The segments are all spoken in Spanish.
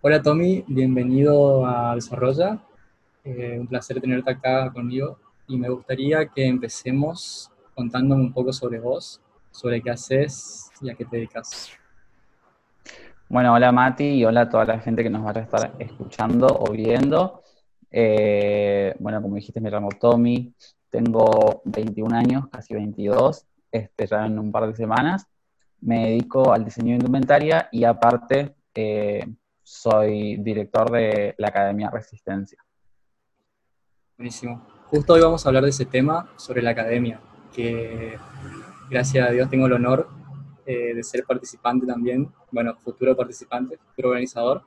Hola Tommy, bienvenido a Desarrolla. Eh, un placer tenerte acá conmigo y me gustaría que empecemos contándome un poco sobre vos, sobre qué haces y a qué te dedicas. Bueno, hola Mati y hola a toda la gente que nos va a estar escuchando o viendo. Eh, bueno, como dijiste, me llamo Tommy, tengo 21 años, casi 22, este, ya en un par de semanas. Me dedico al diseño de indumentaria y aparte eh, soy director de la Academia Resistencia. Buenísimo. Justo hoy vamos a hablar de ese tema, sobre la academia, que gracias a Dios tengo el honor eh, de ser participante también, bueno, futuro participante, futuro organizador.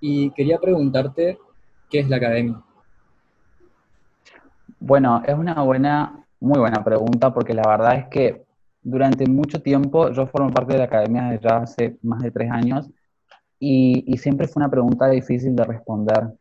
Y quería preguntarte, ¿qué es la academia? Bueno, es una buena, muy buena pregunta porque la verdad es que durante mucho tiempo yo formo parte de la academia desde ya hace más de tres años y, siempre fue una pregunta difícil de responder.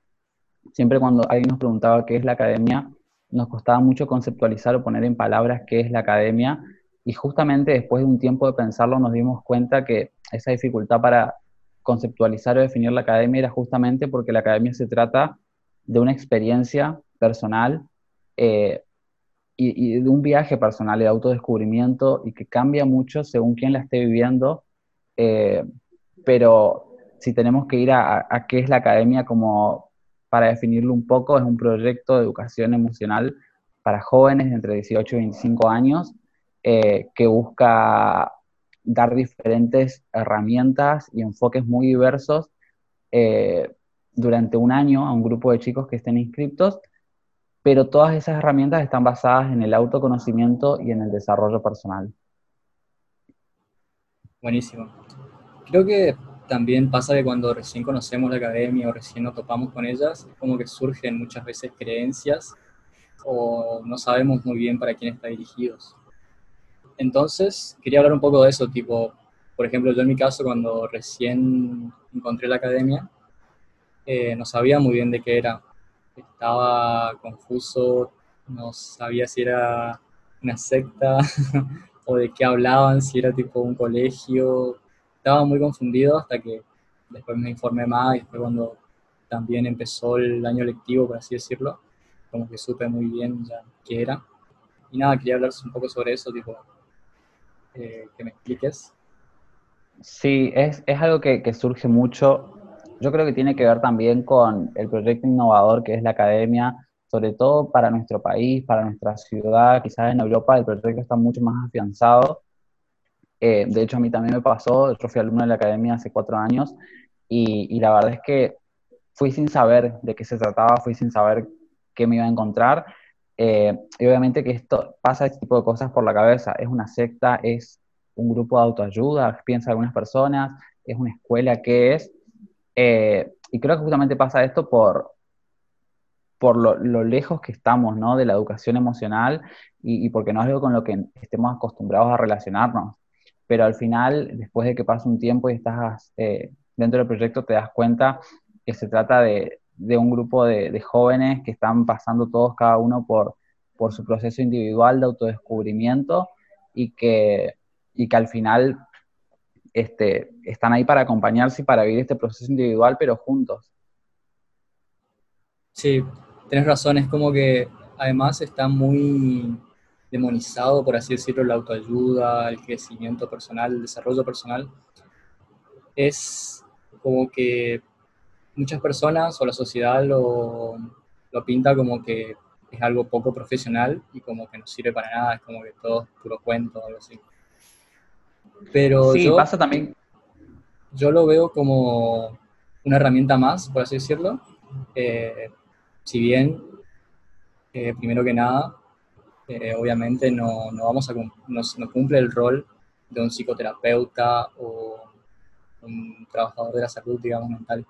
Siempre cuando alguien nos preguntaba qué es la academia, nos costaba mucho conceptualizar o poner en palabras qué es la academia y justamente después de un tiempo de pensarlo nos dimos cuenta que esa dificultad para conceptualizar o definir la academia era justamente porque la academia se trata de una experiencia personal eh, y, de un viaje personal de autodescubrimiento y que cambia mucho según quién la esté viviendo, eh, pero si tenemos que ir a, qué es la academia como para definirlo un poco, es un proyecto de educación emocional para jóvenes entre 18 y 25 años eh, que busca dar diferentes herramientas y enfoques muy diversos eh, durante un año a un grupo de chicos que estén inscritos, pero todas esas herramientas están basadas en el autoconocimiento y en el desarrollo personal. Buenísimo. Creo que también pasa que cuando recién conocemos la academia o recién nos topamos con ellas, es como que surgen muchas veces creencias o no sabemos muy bien para quién está dirigidos. Entonces, quería hablar un poco de eso, tipo, por ejemplo, yo en mi caso, cuando recién encontré la academia, eh, no sabía muy bien de qué era. Estaba confuso, no sabía si era una secta o de qué hablaban, si era tipo un colegio, estaba muy confundido hasta que después me informé más y después cuando también empezó el año lectivo, por así decirlo, como que supe muy bien ya qué era. Y nada, quería hablar un poco sobre eso, tipo, eh, que me expliques. Sí, es, es algo que, que, surge mucho. Yo creo que tiene que ver también con el proyecto innovador que es la academia, sobre todo para nuestro país, para nuestra ciudad, quizás en Europa el proyecto está mucho más afianzado eh, de hecho, a mí también me pasó, yo fui alumno de la academia hace cuatro años y, la verdad es que fui sin saber de qué se trataba, fui sin saber qué me iba a encontrar. Eh, y obviamente que esto pasa este tipo de cosas por la cabeza. Es una secta, es un grupo de autoayuda, piensa algunas personas, es una escuela, ¿qué es? Eh, y creo que justamente pasa esto por, por lo, lejos que estamos ¿no? de la educación emocional y, y, porque no es algo con lo que estemos acostumbrados a relacionarnos pero al final, después de que pasa un tiempo y estás eh, dentro del proyecto, te das cuenta que se trata de, un grupo de, jóvenes que están pasando todos, cada uno, por, su proceso individual de autodescubrimiento y que, y que al final este, están ahí para acompañarse y para vivir este proceso individual, pero juntos. Sí, tienes razón, es como que además está muy demonizado, por así decirlo, la autoayuda, el crecimiento personal, el desarrollo personal, es como que muchas personas o la sociedad lo, lo pinta como que es algo poco profesional y como que no sirve para nada, es como que todo es puro cuento o algo así. Pero sí, pasa también. Yo lo veo como una herramienta más, por así decirlo. Eh, si bien, eh, primero que nada, eh, obviamente no, no, vamos a, no, cumple el rol de un psicoterapeuta o un trabajador de la salud, digamos, mental.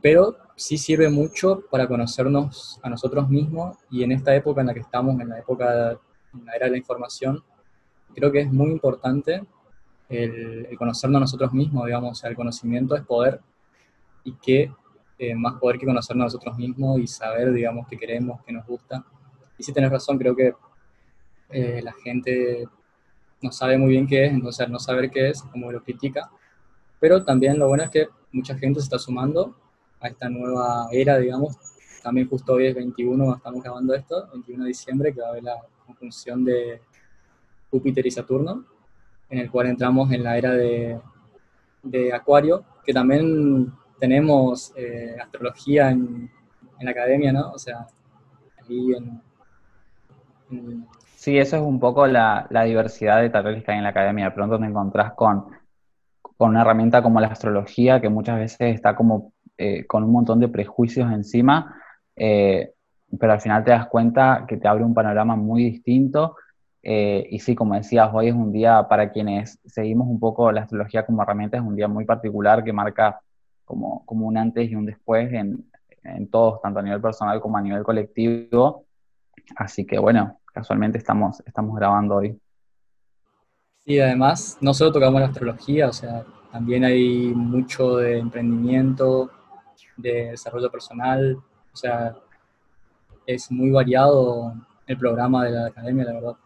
Pero sí sirve mucho para conocernos a nosotros mismos y en esta época en la que estamos, en la época, era de la información, creo que es muy importante el, conocernos a nosotros mismos, digamos, el conocimiento es poder y que eh, más poder que conocernos a nosotros mismos y saber, digamos, qué queremos, qué nos gusta y si tenés razón, creo que eh, la gente no sabe muy bien qué es, entonces al no saber qué es, como lo critica. Pero también lo bueno es que mucha gente se está sumando a esta nueva era, digamos. También justo hoy es 21, estamos grabando esto, 21 de diciembre, que va a haber la conjunción de Júpiter y Saturno, en el cual entramos en la era de, de Acuario, que también tenemos eh, astrología en, en, la academia, ¿no? O sea, ahí en, Sí, eso es un poco la, la diversidad de tareas que hay en la academia. De pronto te encontrás con, con una herramienta como la astrología, que muchas veces está como eh, con un montón de prejuicios encima, eh, pero al final te das cuenta que te abre un panorama muy distinto. Eh, y sí, como decías, hoy es un día para quienes seguimos un poco la astrología como herramienta, es un día muy particular que marca como, como un antes y un después en, en todos, tanto a nivel personal como a nivel colectivo. Así que bueno, casualmente estamos, estamos grabando hoy. Sí, además, no solo tocamos la astrología, o sea, también hay mucho de emprendimiento, de desarrollo personal, o sea, es muy variado el programa de la academia, la verdad.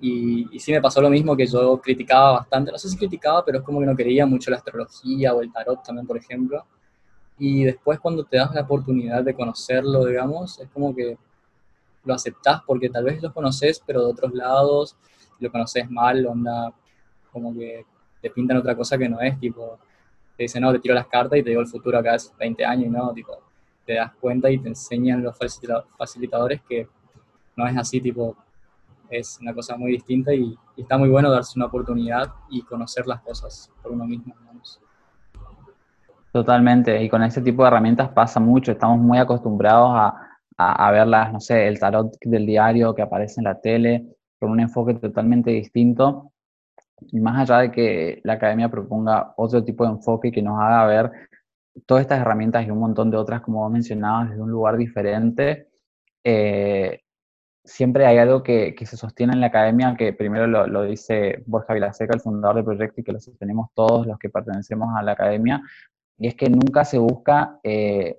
Y, y, sí me pasó lo mismo que yo criticaba bastante, no sé si criticaba, pero es como que no quería mucho la astrología o el tarot también, por ejemplo. Y después cuando te das la oportunidad de conocerlo, digamos, es como que lo aceptás porque tal vez lo conoces, pero de otros lados, lo conoces mal, onda, como que te pintan otra cosa que no es, tipo, te dicen, no, te tiro las cartas y te digo el futuro acá es 20 años, y no, tipo, te das cuenta y te enseñan los facilitadores que no es así, tipo, es una cosa muy distinta y, está muy bueno darse una oportunidad y conocer las cosas por uno mismo. Digamos. Totalmente, y con ese tipo de herramientas pasa mucho, estamos muy acostumbrados a, a, a verlas, no sé, el tarot del diario que aparece en la tele, con un enfoque totalmente distinto. Y más allá de que la academia proponga otro tipo de enfoque que nos haga ver todas estas herramientas y un montón de otras, como vos mencionabas, desde un lugar diferente, eh, siempre hay algo que, se sostiene en la academia, que primero lo, lo, dice Borja Vilaseca, el fundador del proyecto, y que lo sostenemos todos los que pertenecemos a la academia, y es que nunca se busca eh,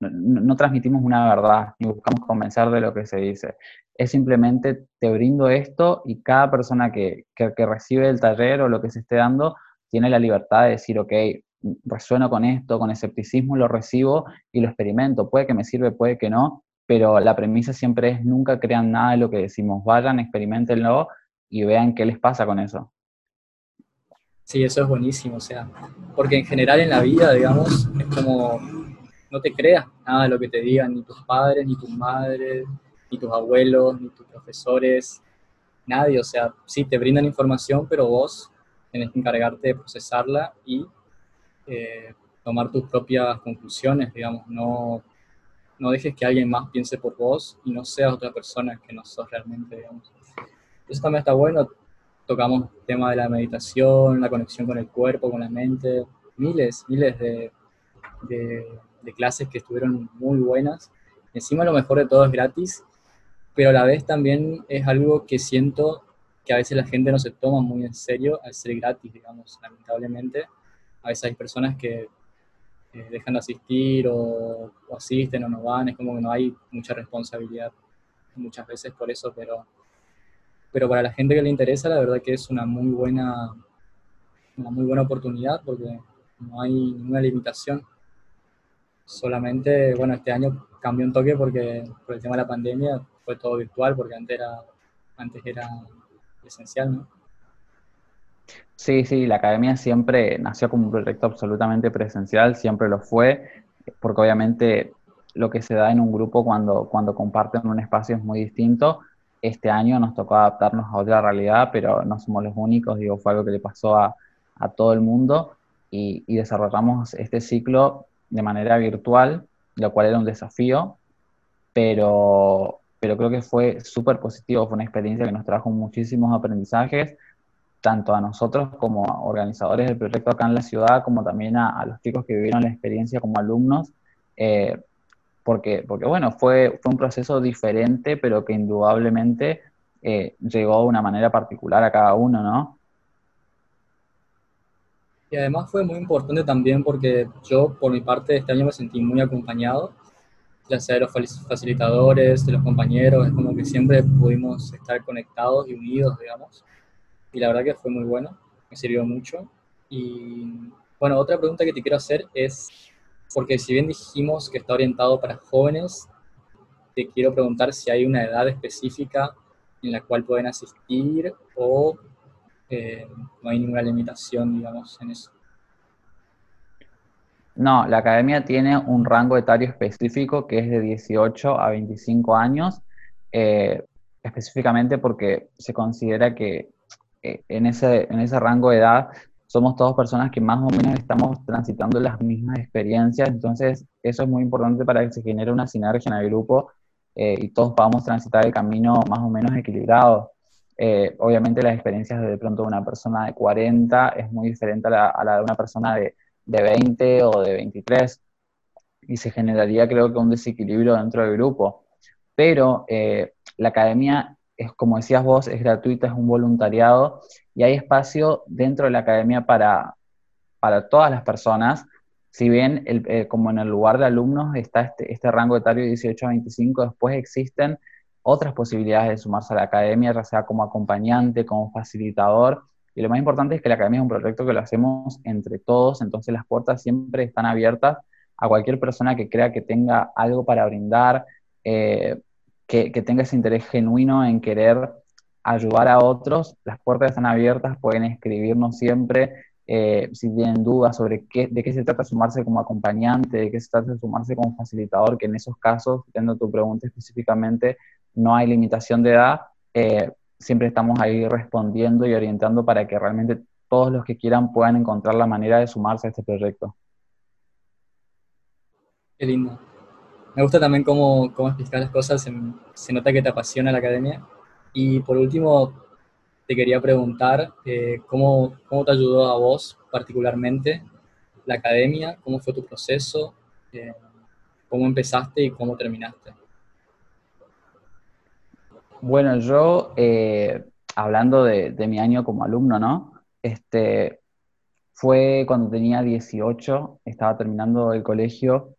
no, transmitimos una verdad, ni buscamos convencer de lo que se dice. Es simplemente te brindo esto y cada persona que, que, que, recibe el taller o lo que se esté dando tiene la libertad de decir, ok, resueno con esto, con escepticismo lo recibo y lo experimento. Puede que me sirve, puede que no, pero la premisa siempre es nunca crean nada de lo que decimos. Vayan, experimentenlo y vean qué les pasa con eso. Sí, eso es buenísimo, o sea, porque en general en la vida, digamos, es como no te creas nada de lo que te digan ni tus padres, ni tus madres, ni tus abuelos, ni tus profesores, nadie. O sea, sí, te brindan información, pero vos tenés que encargarte de procesarla y eh, tomar tus propias conclusiones, digamos. No, no dejes que alguien más piense por vos y no seas otra persona que no sos realmente, digamos. Eso también está bueno. Tocamos el tema de la meditación, la conexión con el cuerpo, con la mente, miles, miles de, de de clases que estuvieron muy buenas. Encima lo mejor de todo es gratis, pero a la vez también es algo que siento que a veces la gente no se toma muy en serio al ser gratis, digamos, lamentablemente. A veces hay personas que eh, dejan de asistir o, o, asisten o no van, es como que no hay mucha responsabilidad muchas veces por eso, pero, pero para la gente que le interesa, la verdad que es una muy buena, una muy buena oportunidad porque no hay ninguna limitación Solamente, bueno, este año cambió un toque porque por el tema de la pandemia fue todo virtual, porque antes era, antes era presencial, ¿no? Sí, sí, la academia siempre nació como un proyecto absolutamente presencial, siempre lo fue, porque obviamente lo que se da en un grupo cuando, cuando comparten un espacio es muy distinto. Este año nos tocó adaptarnos a otra realidad, pero no somos los únicos, digo, fue algo que le pasó a, a todo el mundo y, y desarrollamos este ciclo de manera virtual, lo cual era un desafío, pero, pero creo que fue súper positivo, fue una experiencia que nos trajo muchísimos aprendizajes, tanto a nosotros como organizadores del proyecto acá en la ciudad, como también a, a los chicos que vivieron la experiencia como alumnos, eh, porque, porque bueno, fue, fue un proceso diferente, pero que indudablemente eh, llegó de una manera particular a cada uno, ¿no? Y además fue muy importante también porque yo, por mi parte, este año me sentí muy acompañado, ya sea de los facilitadores, de los compañeros, es como que siempre pudimos estar conectados y unidos, digamos. Y la verdad que fue muy bueno, me sirvió mucho. Y, Bueno, otra pregunta que te quiero hacer es, porque si bien dijimos que está orientado para jóvenes, te quiero preguntar si hay una edad específica en la cual pueden asistir o no hay ninguna limitación, digamos, en eso. No, la academia tiene un rango etario específico que es de 18 a 25 años, eh, específicamente porque se considera que eh, en, ese, en ese rango de edad somos todas personas que más o menos estamos transitando las mismas experiencias, entonces eso es muy importante para que se genere una sinergia en el grupo eh, y todos podamos transitar el camino más o menos equilibrado. Obviamente las experiencias de, de pronto de una persona de 40 es muy diferente a la, de una persona de de 20 o de 23 y se generaría creo que un desequilibrio dentro del grupo. Pero eh, la academia, es como decías vos, es gratuita, es un voluntariado y hay espacio dentro de la academia para, para todas las personas. Si bien, eh, como en el lugar de alumnos está este, este rango etario de 18 a 25, después existen otras posibilidades de sumarse a la academia, ya sea como acompañante, como facilitador, y lo más importante es que la academia es un proyecto que lo hacemos entre todos, entonces las puertas siempre están abiertas a cualquier persona que crea que tenga algo para brindar, eh, que, tenga ese interés genuino en querer ayudar a otros. Las puertas están abiertas, pueden escribirnos siempre. Eh, si tienen dudas sobre qué, de qué se trata sumarse como acompañante, de qué se trata sumarse como facilitador, que en esos casos, teniendo tu pregunta específicamente, no hay limitación de edad, eh, siempre estamos ahí respondiendo y orientando para que realmente todos los que quieran puedan encontrar la manera de sumarse a este proyecto. Qué lindo. Me gusta también cómo, cómo explicar las cosas, se, nota que te apasiona la academia. Y por último, te quería preguntar eh, ¿cómo, ¿cómo, te ayudó a vos particularmente la academia, cómo fue tu proceso, eh, cómo empezaste y cómo terminaste. Bueno, yo, eh, hablando de, mi año como alumno, ¿no? Este, fue cuando tenía 18, estaba terminando el colegio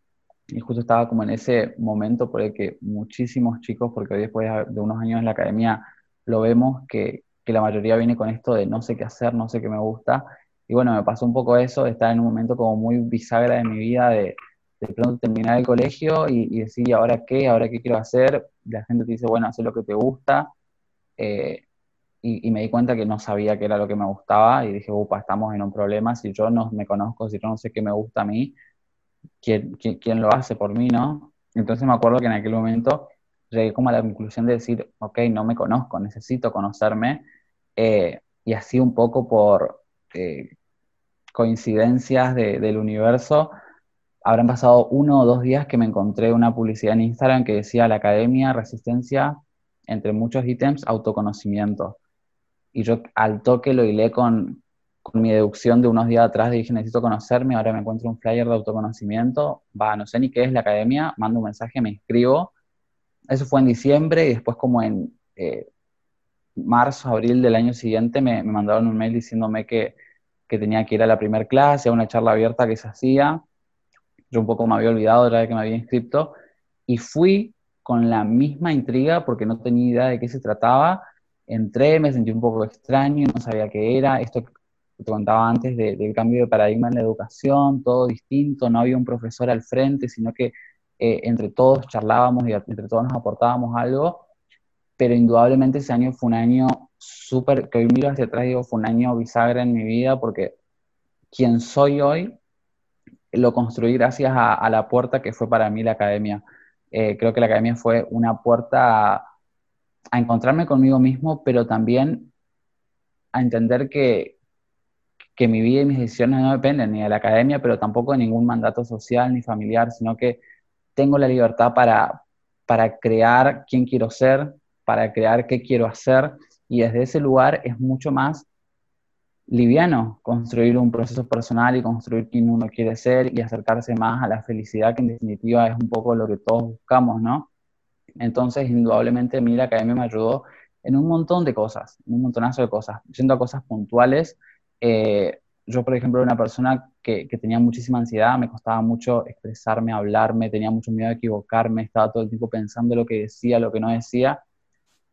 y justo estaba como en ese momento por el que muchísimos chicos, porque hoy después de unos años en la academia lo vemos, que, la mayoría viene con esto de no sé qué hacer, no sé qué me gusta. Y bueno, me pasó un poco eso, de estar en un momento como muy bisagra de mi vida, de, de pronto terminar el colegio y, decir, ¿y ahora qué? ¿Ahora qué quiero hacer? La gente te dice, bueno, haz lo que te gusta. Eh, y, me di cuenta que no sabía qué era lo que me gustaba y dije, upa, estamos en un problema. Si yo no me conozco, si yo no sé qué me gusta a mí, ¿quién, quién, lo hace por mí, no? Entonces me acuerdo que en aquel momento llegué como a la conclusión de decir, ok, no me conozco, necesito conocerme. Eh, y así un poco por eh, coincidencias del universo, habrán pasado uno o dos días que me encontré una publicidad en Instagram que decía la academia, resistencia, entre muchos ítems, autoconocimiento. Y yo al toque lo hilé con, con mi deducción de unos días atrás, dije, necesito conocerme, ahora me encuentro un flyer de autoconocimiento, va, no sé ni qué es la academia, mando un mensaje, me inscribo. Eso fue en diciembre y después como en eh, marzo, abril del año siguiente me, me mandaron un mail diciéndome que, que tenía que ir a la primera clase, a una charla abierta que se hacía, yo un poco me había olvidado de la que me había inscrito, y fui con la misma intriga porque no tenía idea de qué se trataba. Entré, me sentí un poco extraño, no sabía qué era. Esto que te contaba antes del cambio de paradigma en la educación, todo distinto, no había un profesor al frente, sino que eh, entre todos charlábamos y entre todos nos aportábamos algo. Pero indudablemente ese año fue un año súper, que hoy miro hacia atrás y digo, fue un año bisagra en mi vida porque quien soy hoy lo construí gracias a, la puerta que fue para mí la academia. Eh, creo que la academia fue una puerta a, encontrarme conmigo mismo, pero también a entender que, que mi vida y mis decisiones no dependen ni de la academia, pero tampoco de ningún mandato social ni familiar, sino que tengo la libertad para, para crear quién quiero ser, para crear qué quiero hacer, y desde ese lugar es mucho más liviano construir un proceso personal y construir quién uno quiere ser y acercarse más a la felicidad, que en definitiva es un poco lo que todos buscamos, ¿no? Entonces, indudablemente, a academia me ayudó en un montón de cosas, en un montonazo de cosas, yendo a cosas puntuales. Eh, yo, por ejemplo, era una persona que, que, tenía muchísima ansiedad, me costaba mucho expresarme, hablarme, tenía mucho miedo de equivocarme, estaba todo el tiempo pensando lo que decía, lo que no decía.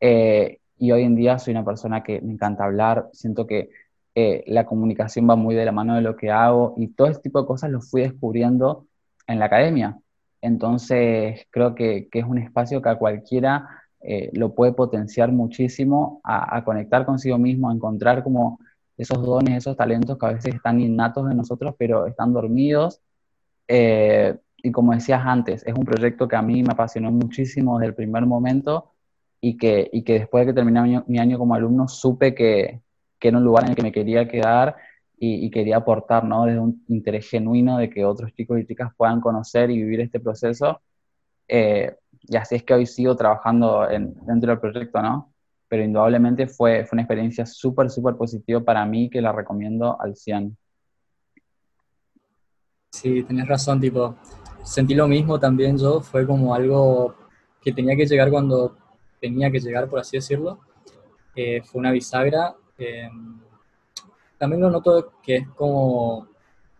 Eh, y hoy en día soy una persona que me encanta hablar, siento que eh, la comunicación va muy de la mano de lo que hago y todo ese tipo de cosas lo fui descubriendo en la academia. Entonces, creo que, es un espacio que a cualquiera eh, lo puede potenciar muchísimo a, conectar consigo mismo, a encontrar como esos dones, esos talentos que a veces están innatos en nosotros, pero están dormidos. Eh, y como decías antes, es un proyecto que a mí me apasionó muchísimo desde el primer momento y que, y que después de que terminé mi, año como alumno supe que, que, era un lugar en el que me quería quedar y, quería aportar, ¿no? Desde un interés genuino de que otros chicos y chicas puedan conocer y vivir este proceso. Eh, y así es que hoy sigo trabajando en, dentro del proyecto, ¿no? Pero indudablemente fue, fue una experiencia súper, súper positiva para mí que la recomiendo al 100. Sí, tenés razón, tipo, sentí lo mismo también yo, fue como algo que tenía que llegar cuando tenía que llegar, por así decirlo. Eh, fue una bisagra. Eh, también lo noto que es como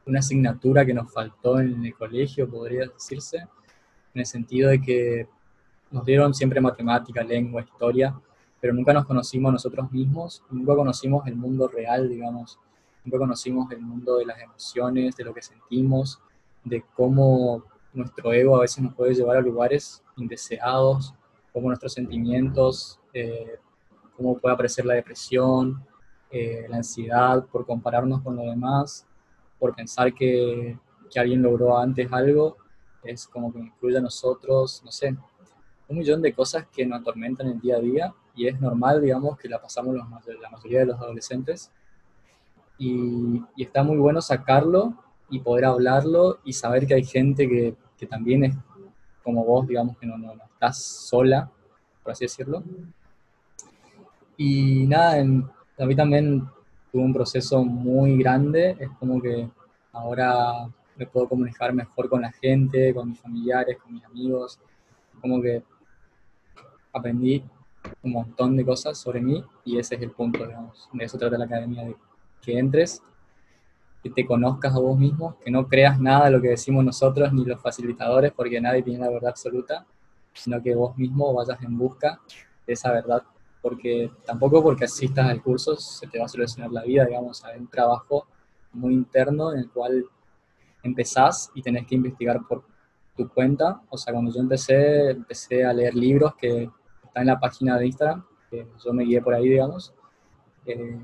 una asignatura que nos faltó en el colegio, podría decirse, en el sentido de que nos dieron siempre matemática, lengua, historia, pero nunca nos conocimos nosotros mismos, nunca conocimos el mundo real, digamos, nunca conocimos el mundo de las emociones, de lo que sentimos, de cómo nuestro ego a veces nos puede llevar a lugares indeseados, cómo nuestros sentimientos, eh, cómo puede aparecer la depresión, eh, la ansiedad por compararnos con los demás, por pensar que, que alguien logró antes algo, es como que incluye a nosotros, no sé, un millón de cosas que nos atormentan el día a día y es normal, digamos, que la pasamos la mayoría de los adolescentes y, y, está muy bueno sacarlo y poder hablarlo y saber que hay gente que, que también es como vos, digamos, que no, no, no estás sola, por así decirlo. Y nada, en, a mí también tuve un proceso muy grande, es como que ahora me puedo comunicar mejor con la gente, con mis familiares, con mis amigos, como que aprendí un montón de cosas sobre mí y ese es el punto, digamos, de eso trata la academia, de que entres, que te conozcas a vos mismo, que no creas nada de lo que decimos nosotros ni los facilitadores, porque nadie tiene la verdad absoluta, sino que vos mismo vayas en busca de esa verdad porque tampoco porque asistas al curso se te va a solucionar la vida, digamos, hay un trabajo muy interno en el cual empezás y tenés que investigar por tu cuenta. O sea, cuando yo empecé, empecé a leer libros que están en la página de Instagram, que yo me guié por ahí, digamos. Eh,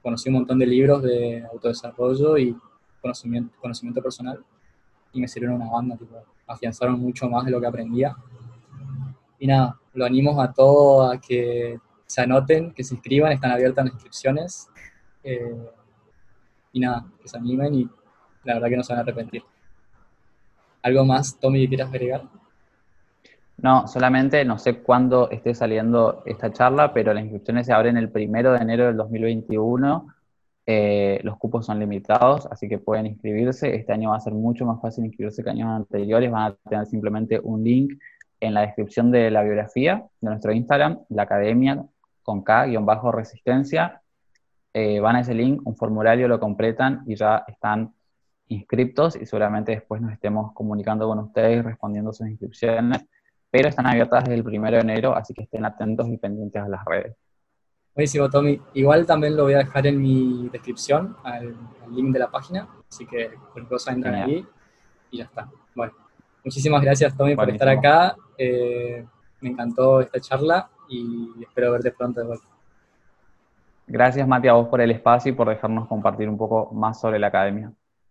conocí un montón de libros de autodesarrollo y conocimiento, conocimiento personal y me sirvieron una banda, tipo, afianzaron mucho más de lo que aprendía. Y nada, lo animo a todos a que se anoten, que se inscriban, están abiertas las inscripciones. Eh, y nada, que se animen y la verdad que no se van a arrepentir. ¿Algo más, Tommy, que quieras agregar? No, solamente no sé cuándo esté saliendo esta charla, pero las inscripciones se abren el primero de enero del 2021. Eh, los cupos son limitados, así que pueden inscribirse. Este año va a ser mucho más fácil inscribirse que años anteriores. Van a tener simplemente un link en la descripción de la biografía de nuestro Instagram, la academia con K-resistencia, eh, van a ese link, un formulario, lo completan y ya están inscriptos y seguramente después nos estemos comunicando con ustedes, respondiendo sus inscripciones, pero están abiertas desde el primero de enero, así que estén atentos y pendientes a las redes. Buenísimo, Tommy. Igual también lo voy a dejar en mi descripción, al, link de la página, así que cualquier cosa entran ahí y ya está. Bueno, muchísimas gracias, Tommy, por estar acá. Eh, me encantó esta charla y espero verte pronto de vuelta. Gracias, Mati, a vos por el espacio y por dejarnos compartir un poco más sobre la academia.